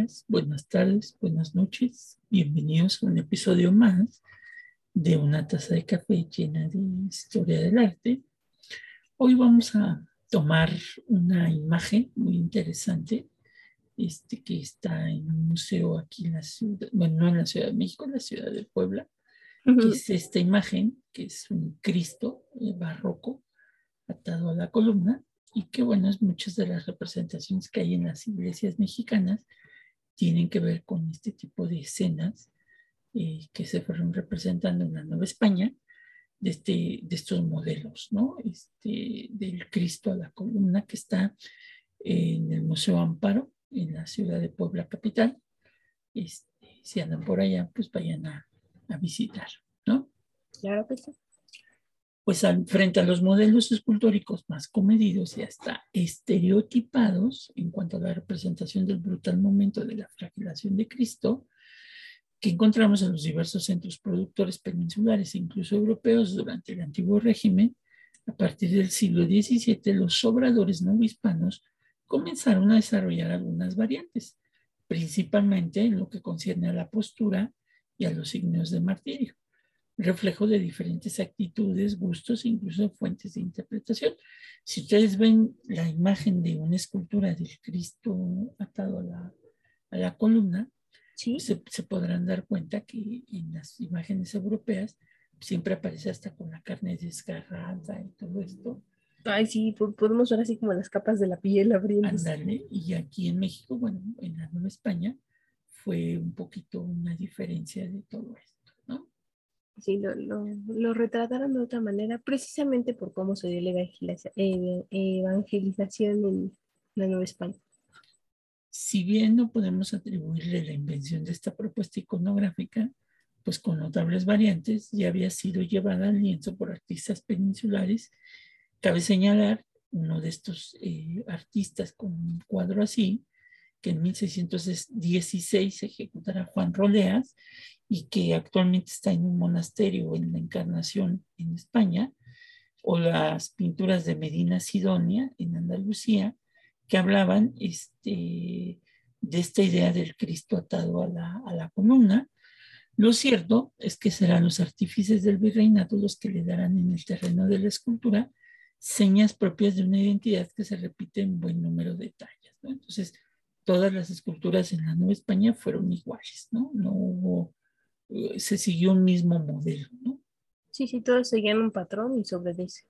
días, buenas tardes, buenas noches. Bienvenidos a un episodio más de una taza de café llena de historia del arte. Hoy vamos a tomar una imagen muy interesante este, que está en un museo aquí en la ciudad, bueno, no en la Ciudad de México, en la ciudad de Puebla, que es esta imagen, que es un Cristo eh, barroco atado a la columna y que, bueno, es muchas de las representaciones que hay en las iglesias mexicanas tienen que ver con este tipo de escenas eh, que se fueron representando en la Nueva España de, este, de estos modelos, ¿no? Este, del Cristo a la columna que está en el Museo Amparo, en la ciudad de Puebla capital. Este, si andan por allá, pues vayan a, a visitar, ¿no? Claro que sí pues frente a los modelos escultóricos más comedidos y hasta estereotipados en cuanto a la representación del brutal momento de la flagelación de Cristo, que encontramos en los diversos centros productores peninsulares e incluso europeos durante el antiguo régimen, a partir del siglo XVII los obradores no hispanos comenzaron a desarrollar algunas variantes, principalmente en lo que concierne a la postura y a los signos de martirio reflejo de diferentes actitudes, gustos e incluso fuentes de interpretación. Si ustedes ven la imagen de una escultura del Cristo atado a la, a la columna, se, se, podrán dar cuenta que en las imágenes europeas siempre aparece hasta con la carne desgarrada y todo esto. Ay, sí, podemos ver así como las capas de la piel abriendo. y aquí en México, bueno, en la Nueva España, fue un poquito una diferencia de todo esto sí, lo, lo, retrataron de otra manera, precisamente por cómo se dio la evangelización en la Nueva España. Si bien no podemos atribuirle la invención de esta propuesta iconográfica, pues con notables variantes ya había sido llevada al lienzo por artistas peninsulares. Cabe señalar uno de estos eh, artistas con un cuadro así, que en 1616 ejecutará Juan Roleas y que actualmente está en un monasterio en la Encarnación en España, o las pinturas de Medina Sidonia en Andalucía, que hablaban este, de esta idea del Cristo atado a la, a la columna. Lo cierto es que serán los artífices del virreinato los que le darán en el terreno de la escultura señas propias de una identidad que se repite en buen número de tallas. Entonces, todas las esculturas en la Nueva España fueron iguales, ¿no? No hubo eh, se siguió un mismo modelo, ¿no? Sí, sí, todos seguían un patrón y sobre ese.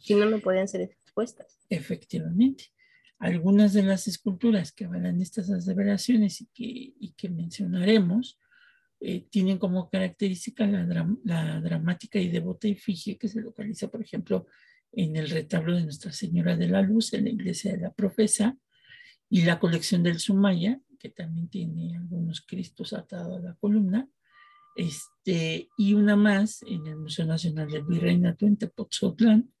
Si no, no podían ser expuestas. Efectivamente. Algunas de las esculturas que avalan estas aseveraciones y que, y que mencionaremos eh, tienen como característica la, la, dramática y devota efigie que se localiza, por ejemplo, en el retablo de Nuestra Señora de la Luz en la iglesia de la Profesa y la colección del Sumaya, que también tiene algunos cristos atados a la columna, este, y una más en el Museo Nacional del Virreinato en Tepoztlán,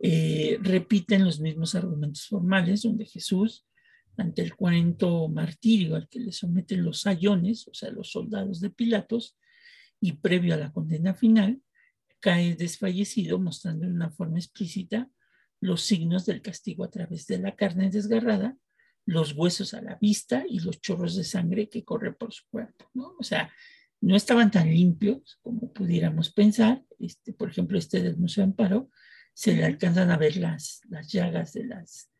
eh, repiten los mismos argumentos formales, donde Jesús, ante el cuento martirio al que le someten los sayones, o sea, los soldados de Pilatos, y previo a la condena final, cae desfallecido, mostrando en una forma explícita los signos del castigo a través de la carne desgarrada los huesos a la vista y los chorros de sangre que corren por su cuerpo, ¿no? O sea, no estaban tan limpios como pudiéramos pensar. Este, por ejemplo, este del Museo Amparo, se le alcanzan a ver las, las llagas de las,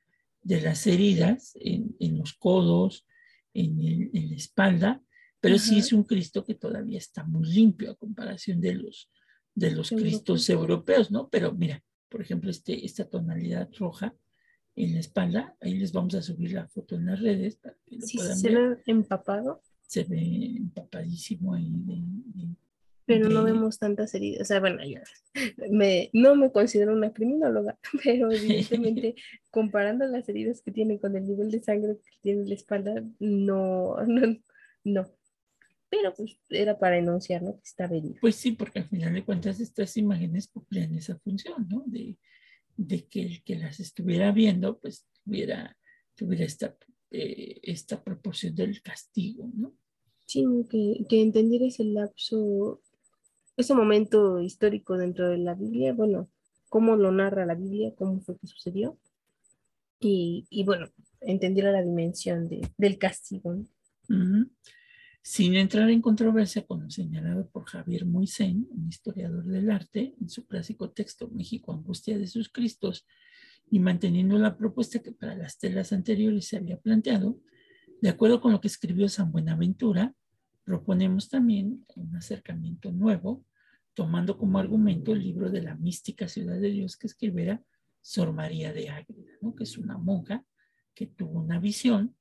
de las heridas en, en los codos, en, el, en, la espalda, pero sí es un Cristo que todavía está muy limpio a comparación de los, de los Cristos europeos, ¿no? Pero mira, por ejemplo, este, esta tonalidad roja en la espalda. Ahí les vamos a subir la foto en las redes para que lo puedan se ve empapado. Se ve empapadísimo ahí. pero no vemos tantas heridas. O sea, bueno, yo me, no me considero una criminóloga, pero evidentemente comparando las heridas que tiene con el nivel de sangre que tiene en la espalda, no, no, no. Pero pues era para enunciar, ¿no? Que está herido. Pues sí, porque al final de cuentas estas imágenes cumplían esa función, ¿no? De, de que el que las estuviera viendo, pues tuviera, tuviera esta, eh, esta proporción del castigo, ¿no? Sí, que, que entendiera ese lapso, ese momento histórico dentro de la Biblia, bueno, cómo lo narra la Biblia, cómo fue que sucedió. Y, y bueno, entendiera la dimensión del castigo. Sin entrar en controversia con lo señalado por Javier Moisén, un historiador del arte, en su clásico texto México, Angustia de sus Cristos, y manteniendo la propuesta que para las telas anteriores se había planteado, de acuerdo con lo que escribió San Buenaventura, proponemos también un acercamiento nuevo, tomando como argumento el libro de la mística Ciudad de Dios que escribiera Sor María de Ágreda, ¿no? que es una monja que tuvo una visión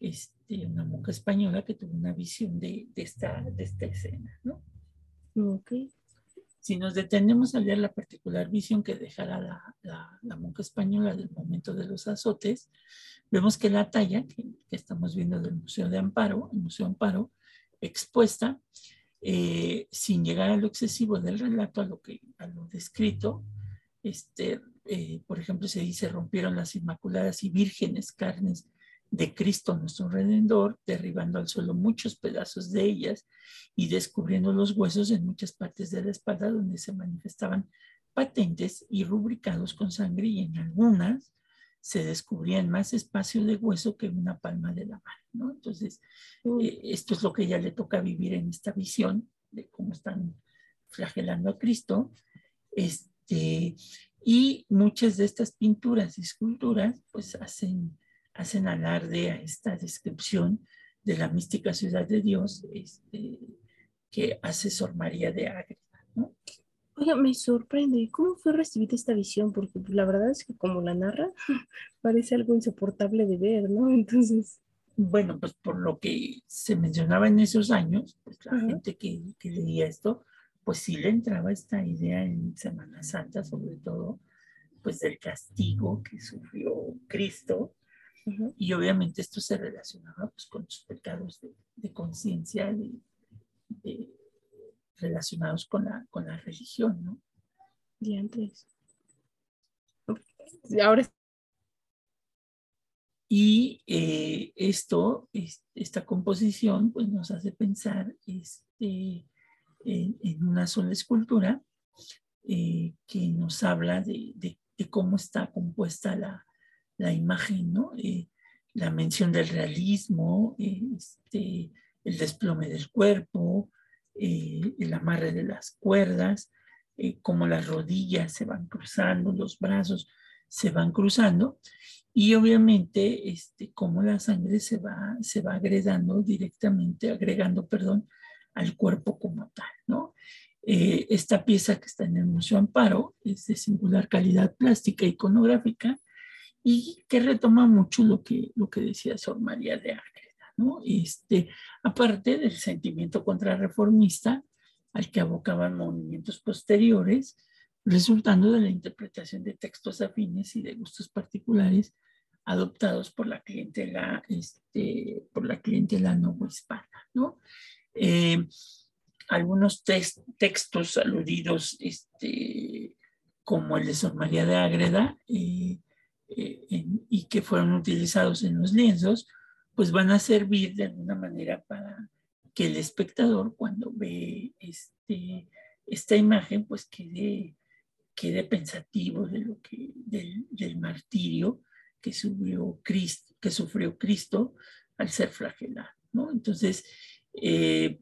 este, una monja española que tuvo una visión de, esta, de esta escena, ¿no? Si nos detenemos a leer la particular visión que dejará la, la, monja española del momento de los azotes, vemos que la talla que, estamos viendo del Museo de Amparo, el Museo Amparo, expuesta, eh, sin llegar a lo excesivo del relato, a lo, que, a lo descrito, este, eh, por ejemplo, se dice rompieron las inmaculadas y vírgenes carnes de Cristo nuestro Redentor, derribando al suelo muchos pedazos de ellas y descubriendo los huesos en muchas partes de la espalda donde se manifestaban patentes y rubricados con sangre y en algunas se descubría más espacio de hueso que una palma de la mano. ¿no? Entonces, eh, esto es lo que ya le toca vivir en esta visión de cómo están flagelando a Cristo. Este, y muchas de estas pinturas y esculturas pues hacen hacen alarde a esta descripción de la mística ciudad de Dios este, que hace Sor María de Ágreda. ¿no? Oiga, me sorprende, ¿cómo fue recibida esta visión? Porque la verdad es que como la narra, parece algo insoportable de ver, ¿no? Entonces... Bueno, pues por lo que se mencionaba en esos años, pues la gente que, que leía esto, pues sí le entraba esta idea en Semana Santa, sobre todo, pues del castigo que sufrió Cristo y obviamente esto se relacionaba pues, con los pecados de, conciencia relacionados con la, con la religión, ¿no? Y antes. Ahora. Y eh, esto, esta composición, pues nos hace pensar este, en, una sola escultura eh, que nos habla de, de cómo está compuesta la, la imagen, ¿no? Eh, la mención del realismo, este, el desplome del cuerpo, eh, el amarre de las cuerdas, eh, cómo las rodillas se van cruzando, los brazos se van cruzando y obviamente este, cómo la sangre se va, se va agregando directamente, agregando, perdón, al cuerpo como tal, ¿no? esta pieza que está en el Museo Amparo es de singular calidad plástica iconográfica y que retoma mucho lo que, lo que decía Sor María de Ágreda, ¿no? Este, aparte del sentimiento contrarreformista al que abocaban movimientos posteriores, resultando de la interpretación de textos afines y de gustos particulares adoptados por la clientela, este, por la clientela no hispana, ¿no? Eh, algunos textos aludidos, este, como el de Sor María de Ágreda, eh, eh, y que fueron utilizados en los lienzos, pues van a servir de alguna manera para que el espectador cuando ve este, esta imagen pues quede, quede pensativo de lo que, del, del martirio que sufrió Cristo, que sufrió Cristo al ser flagelado. ¿no? Entonces, eh,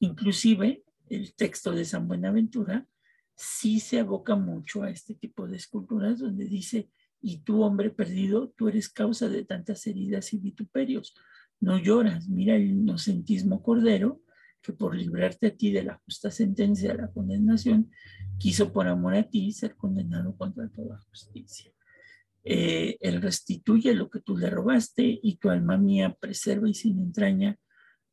inclusive el texto de San Buenaventura sí se aboca mucho a este tipo de esculturas donde dice y tú, hombre perdido, tú eres causa de tantas heridas y vituperios. No lloras, mira el inocentismo cordero, que por librarte a ti de la justa sentencia de la condenación, quiso por amor a ti ser condenado contra toda justicia. Eh, él restituye lo que tú le robaste y tu alma mía preserva y sin entraña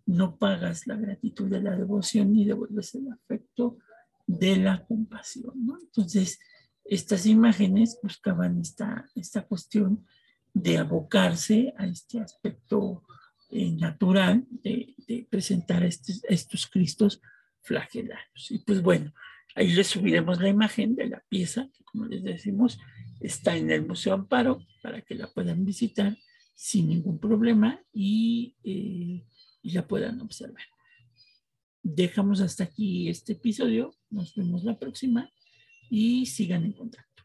no pagas la gratitud de la devoción ni devuelves el afecto de la compasión. Entonces, estas imágenes buscaban esta, esta cuestión de abocarse a este aspecto eh, natural de, presentar estos, estos Cristos flagelados. Y pues bueno, ahí les subiremos la imagen de la pieza, que como les decimos, está en el Museo Amparo para que la puedan visitar sin ningún problema y, eh, y la puedan observar. Dejamos hasta aquí este episodio, nos vemos la próxima y sigan en contacto.